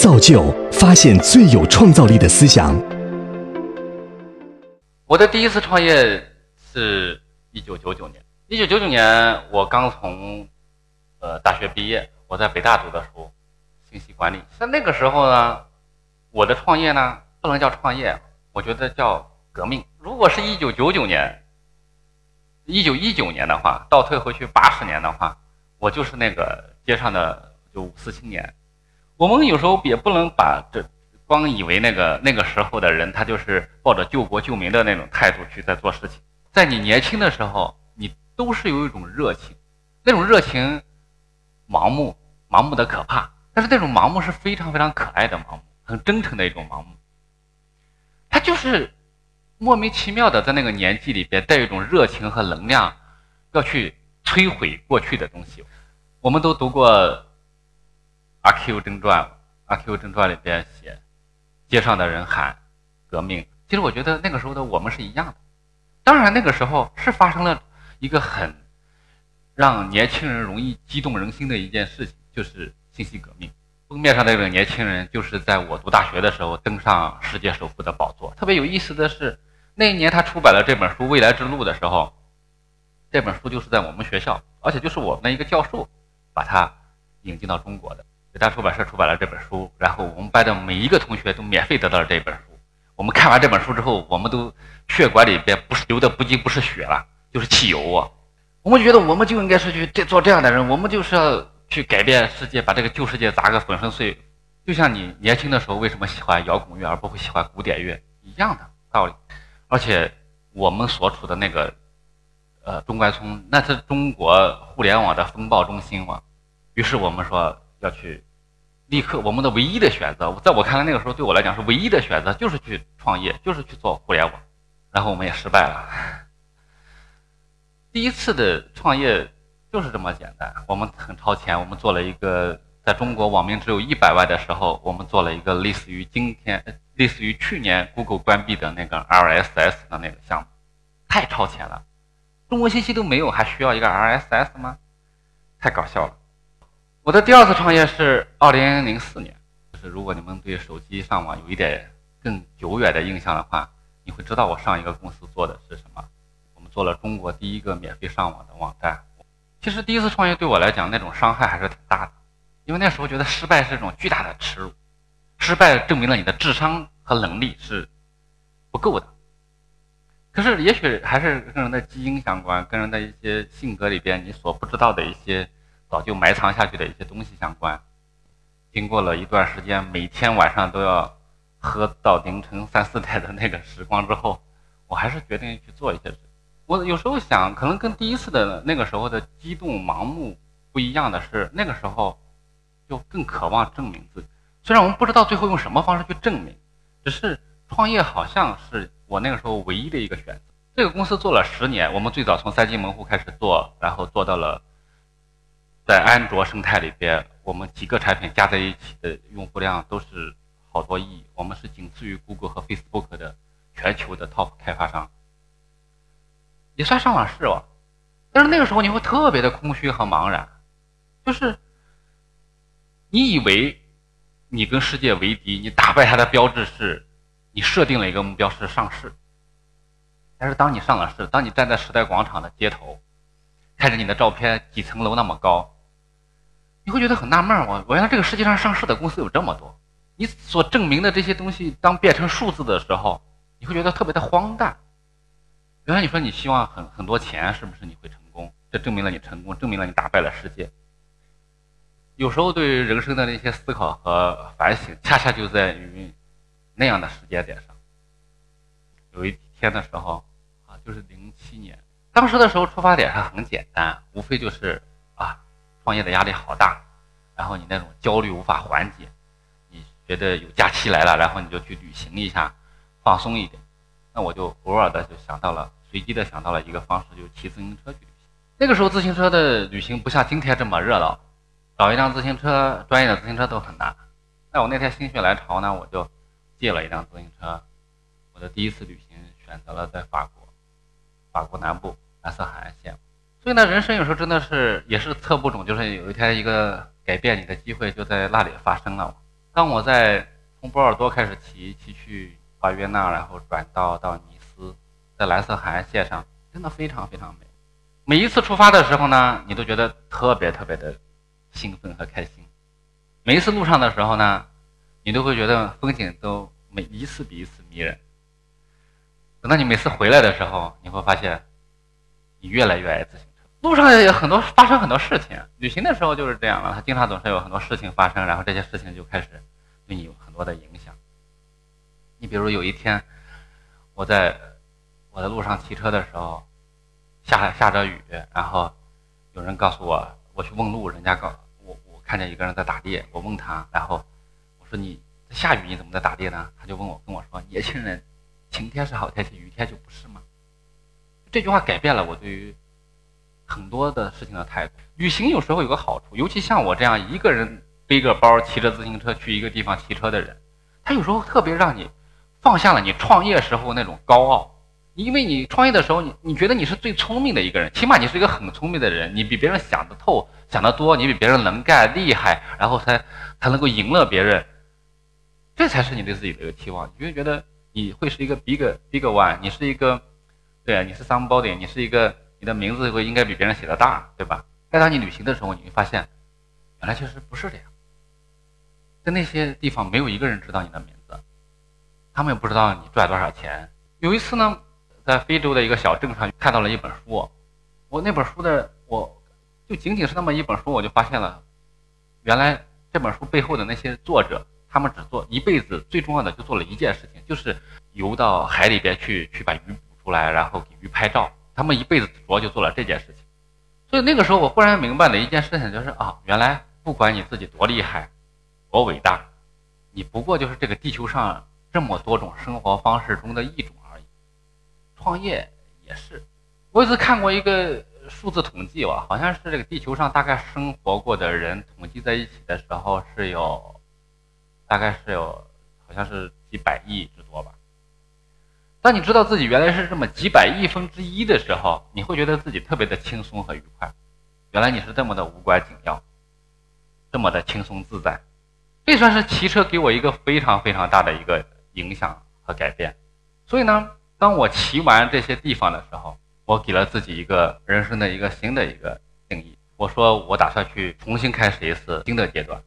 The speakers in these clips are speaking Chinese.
造就发现最有创造力的思想。我的第一次创业是一九九九年。一九九九年，我刚从呃大学毕业，我在北大读的书，信息管理。在那个时候呢，我的创业呢，不能叫创业，我觉得叫革命。如果是一九九九年，一九一九年的话，倒退回去八十年的话，我就是那个街上的就五四青年。我们有时候也不能把这光以为那个那个时候的人，他就是抱着救国救民的那种态度去在做事情。在你年轻的时候，你都是有一种热情，那种热情盲目，盲目的可怕。但是那种盲目是非常非常可爱的盲目，很真诚的一种盲目。他就是莫名其妙的在那个年纪里边带一种热情和能量，要去摧毁过去的东西。我们都读过。阿 Q 正传，阿 Q 正传里边写，街上的人喊革命。其实我觉得那个时候的我们是一样的。当然那个时候是发生了一个很让年轻人容易激动人心的一件事情，就是信息革命。封面上那个年轻人就是在我读大学的时候登上世界首富的宝座。特别有意思的是，那一年他出版了这本书《未来之路》的时候，这本书就是在我们学校，而且就是我们的一个教授把它引进到中国的。北大出版社出版了这本书，然后我们班的每一个同学都免费得到了这本书。我们看完这本书之后，我们都血管里边不是流的不仅不是血了，就是汽油啊！我们觉得我们就应该是去做这样的人，我们就是要去改变世界，把这个旧世界砸个粉身碎。就像你年轻的时候为什么喜欢摇滚乐而不会喜欢古典乐一样的道理。而且我们所处的那个呃中关村，那是中国互联网的风暴中心嘛。于是我们说。要去立刻，我们的唯一的选择，在我看来，那个时候对我来讲是唯一的选择，就是去创业，就是去做互联网。然后我们也失败了。第一次的创业就是这么简单，我们很超前，我们做了一个在中国网民只有一百万的时候，我们做了一个类似于今天、类似于去年 Google 关闭的那个 RSS 的那个项目，太超前了，中国信息都没有，还需要一个 RSS 吗？太搞笑了。我的第二次创业是二零零四年，就是如果你们对手机上网有一点更久远的印象的话，你会知道我上一个公司做的是什么。我们做了中国第一个免费上网的网站。其实第一次创业对我来讲，那种伤害还是挺大的，因为那时候觉得失败是一种巨大的耻辱，失败证明了你的智商和能力是不够的。可是也许还是跟人的基因相关，跟人的一些性格里边你所不知道的一些。早就埋藏下去的一些东西相关，经过了一段时间，每天晚上都要喝到凌晨三四点的那个时光之后，我还是决定去做一些事。我有时候想，可能跟第一次的那个时候的激动盲目不一样的是，那个时候就更渴望证明自己。虽然我们不知道最后用什么方式去证明，只是创业好像是我那个时候唯一的一个选择。这个公司做了十年，我们最早从三进门户开始做，然后做到了。在安卓生态里边，我们几个产品加在一起的用户量都是好多亿，我们是仅次于 Google 和 Facebook 的全球的 Top 开发商，也算上了市哦。但是那个时候你会特别的空虚和茫然，就是你以为你跟世界为敌，你打败它的标志是你设定了一个目标是上市，但是当你上了市，当你站在时代广场的街头，看着你的照片几层楼那么高。你会觉得很纳闷，我我原来这个世界上上市的公司有这么多，你所证明的这些东西，当变成数字的时候，你会觉得特别的荒诞。原来你说你希望很很多钱，是不是你会成功？这证明了你成功，证明了你打败了世界。有时候对人生的那些思考和反省，恰恰就在于那样的时间点上。有一天的时候，啊，就是零七年，当时的时候出发点还很简单，无非就是啊。创业的压力好大，然后你那种焦虑无法缓解，你觉得有假期来了，然后你就去旅行一下，放松一点。那我就偶尔的就想到了，随机的想到了一个方式，就骑自行车去旅行。那个时候自行车的旅行不像今天这么热闹，找一辆自行车，专业的自行车都很难。那我那天心血来潮呢，我就借了一辆自行车。我的第一次旅行选择了在法国，法国南部蓝色海岸线。所以呢，人生有时候真的是也是测不准，就是有一天一个改变你的机会就在那里发生了。当我在从波尔多开始骑，骑去巴约纳，然后转到到尼斯，在蓝色海岸线上，真的非常非常美。每一次出发的时候呢，你都觉得特别特别的兴奋和开心。每一次路上的时候呢，你都会觉得风景都每一次比一次迷人。等到你每次回来的时候，你会发现，你越来越爱自行车。路上也有很多发生很多事情，旅行的时候就是这样了，他经常总是有很多事情发生，然后这些事情就开始对你有很多的影响。你比如有一天，我在我在路上骑车的时候，下下着雨，然后有人告诉我，我去问路，人家告我我看见一个人在打猎，我问他，然后我说你下雨你怎么在打猎呢？他就问我跟我说，年轻人，晴天是好天气，雨天就不是吗？这句话改变了我对于。很多的事情的态度，旅行有时候有个好处，尤其像我这样一个人背个包骑着自行车去一个地方骑车的人，他有时候特别让你放下了你创业时候那种高傲，因为你创业的时候，你你觉得你是最聪明的一个人，起码你是一个很聪明的人，你比别人想得透，想得多，你比别人能干厉害，然后才才能够赢了别人，这才是你对自己的一个期望，你会觉得你会是一个 big big one，你是一个，对啊，你是 somebody，你是一个。你的名字会应该比别人写的大，对吧？但当你旅行的时候，你会发现，原来其实不是这样。在那些地方，没有一个人知道你的名字，他们也不知道你赚多少钱。有一次呢，在非洲的一个小镇上看到了一本书，我那本书的，我就仅仅是那么一本书，我就发现了，原来这本书背后的那些作者，他们只做一辈子最重要的就做了一件事情，就是游到海里边去，去把鱼捕出来，然后给鱼拍照。他们一辈子主要就做了这件事情，所以那个时候我忽然明白了一件事情，就是啊，原来不管你自己多厉害、多伟大，你不过就是这个地球上这么多种生活方式中的一种而已。创业也是，我有次看过一个数字统计吧，好像是这个地球上大概生活过的人统计在一起的时候是有，大概是有，好像是几百亿之多吧。当你知道自己原来是这么几百亿分之一的时候，你会觉得自己特别的轻松和愉快。原来你是这么的无关紧要，这么的轻松自在。这算是骑车给我一个非常非常大的一个影响和改变。所以呢，当我骑完这些地方的时候，我给了自己一个人生的一个新的一个定义。我说我打算去重新开始一次新的阶段。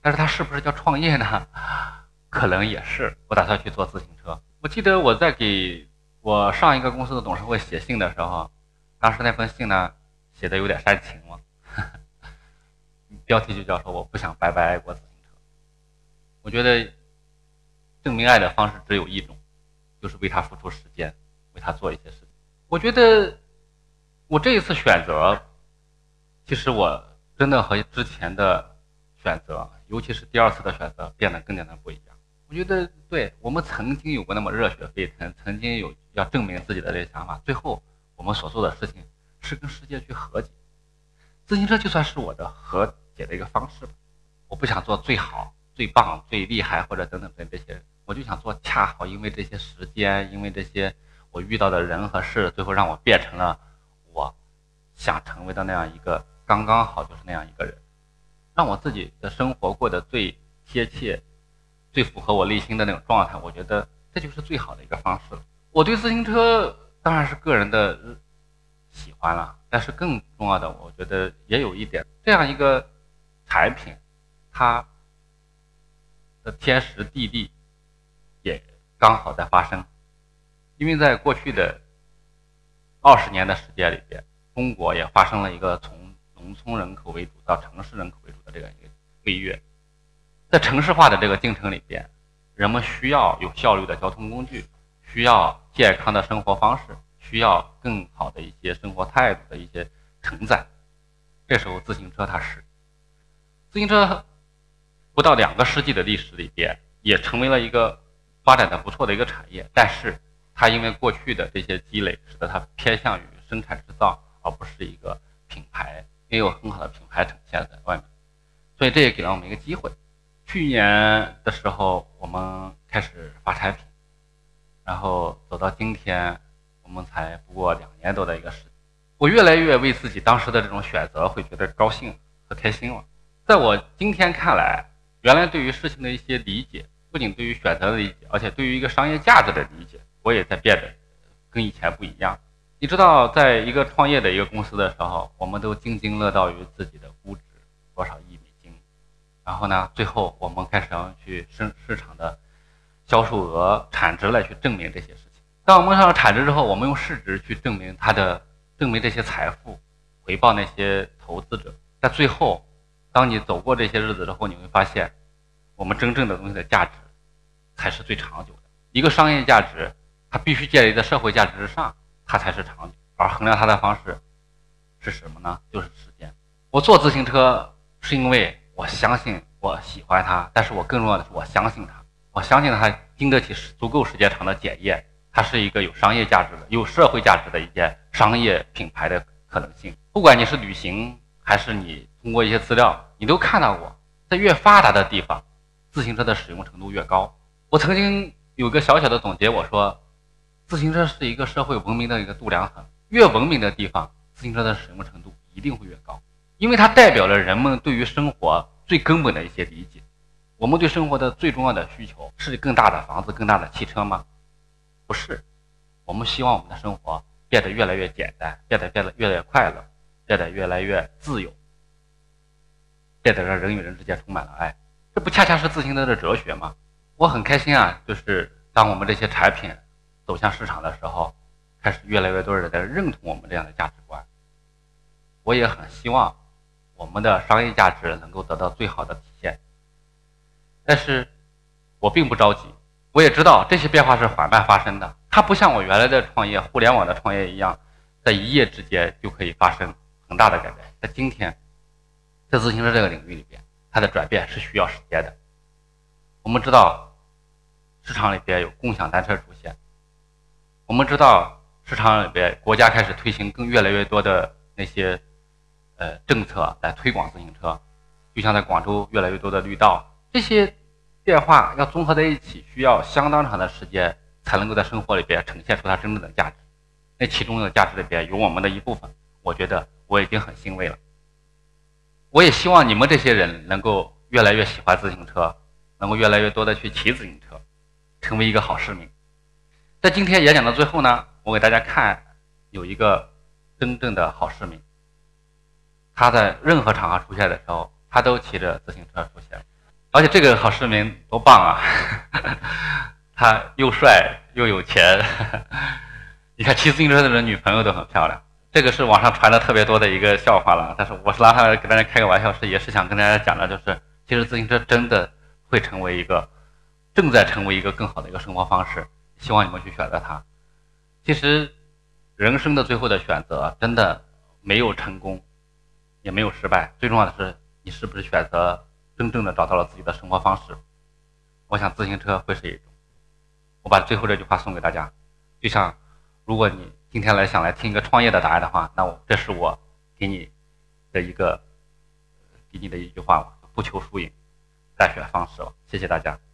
但是它是不是叫创业呢？可能也是。我打算去做自行车。我记得我在给我上一个公司的董事会写信的时候，当时那封信呢写的有点煽情了，标题就叫说我不想白白爱过自行车。我觉得证明爱的方式只有一种，就是为他付出时间，为他做一些事情。我觉得我这一次选择，其实我真的和之前的选择，尤其是第二次的选择，变得更加的不一样。我觉得，对我们曾经有过那么热血沸腾，曾经有要证明自己的这个想法，最后我们所做的事情是跟世界去和解。自行车就算是我的和解的一个方式吧。我不想做最好、最棒、最厉害或者等等等这些，我就想做恰好因为这些时间，因为这些我遇到的人和事，最后让我变成了我想成为的那样一个刚刚好就是那样一个人，让我自己的生活过得最贴切。最符合我内心的那种状态，我觉得这就是最好的一个方式了。我对自行车当然是个人的喜欢了，但是更重要的，我觉得也有一点，这样一个产品，它的天时地利也刚好在发生。因为在过去的二十年的时间里边，中国也发生了一个从农村人口为主到城市人口为主的这样一个飞跃。在城市化的这个进程里边，人们需要有效率的交通工具，需要健康的生活方式，需要更好的一些生活态度的一些承载。这时候，自行车它是自行车不到两个世纪的历史里边，也成为了一个发展的不错的一个产业。但是，它因为过去的这些积累，使得它偏向于生产制造，而不是一个品牌，没有很好的品牌呈现在外面。所以，这也给了我们一个机会。去年的时候，我们开始发产品，然后走到今天，我们才不过两年多的一个时间。我越来越为自己当时的这种选择会觉得高兴和开心了。在我今天看来，原来对于事情的一些理解，不仅对于选择的理解，而且对于一个商业价值的理解，我也在变得跟以前不一样。你知道，在一个创业的一个公司的时候，我们都津津乐道于自己的估值多少亿，然后呢，最后我们开始要去市市场的销售额、产值来去证明这些事情。当我们上了产值之后，我们用市值去证明它的，证明这些财富，回报那些投资者。在最后，当你走过这些日子之后，你会发现，我们真正的东西的价值，才是最长久的。一个商业价值，它必须建立在社会价值之上。它才是长久，而衡量它的方式是什么呢？就是时间。我坐自行车是因为我相信我喜欢它，但是我更重要的是我相信它，我相信它经得起足够时间长的检验，它是一个有商业价值的、有社会价值的一件商业品牌的可能性。不管你是旅行还是你通过一些资料，你都看到过，在越发达的地方，自行车的使用程度越高。我曾经有个小小的总结，我说。自行车是一个社会文明的一个度量衡，越文明的地方，自行车的使用程度一定会越高，因为它代表了人们对于生活最根本的一些理解。我们对生活的最重要的需求是更大的房子、更大的汽车吗？不是，我们希望我们的生活变得越来越简单，变得变得越来越快乐，变得越来越自由，变得让人与人之间充满了爱。这不恰恰是自行车的哲学吗？我很开心啊，就是当我们这些产品。走向市场的时候，开始越来越多人在认同我们这样的价值观。我也很希望我们的商业价值能够得到最好的体现。但是，我并不着急。我也知道这些变化是缓慢发生的，它不像我原来的创业、互联网的创业一样，在一夜之间就可以发生很大的改变。在今天，在自行车这个领域里边，它的转变是需要时间的。我们知道，市场里边有共享单车出现。我们知道市场里边，国家开始推行更越来越多的那些呃政策来推广自行车，就像在广州越来越多的绿道，这些变化要综合在一起，需要相当长的时间才能够在生活里边呈现出它真正的价值。那其中的价值里边有我们的一部分，我觉得我已经很欣慰了。我也希望你们这些人能够越来越喜欢自行车，能够越来越多的去骑自行车，成为一个好市民。在今天演讲的最后呢，我给大家看有一个真正的好市民，他在任何场合出现的时候，他都骑着自行车出现，而且这个好市民多棒啊！他又帅又有钱，你看骑自行车的人女朋友都很漂亮。这个是网上传的特别多的一个笑话了，但是我是拿它给大家开个玩笑，是也是想跟大家讲的，就是其实自行车真的会成为一个，正在成为一个更好的一个生活方式。希望你们去选择它。其实，人生的最后的选择真的没有成功，也没有失败。最重要的是，你是不是选择真正的找到了自己的生活方式？我想自行车会是一种。我把最后这句话送给大家，就像如果你今天来想来听一个创业的答案的话，那我这是我给你的一个给你的一句话不求输赢，再选方式了。谢谢大家。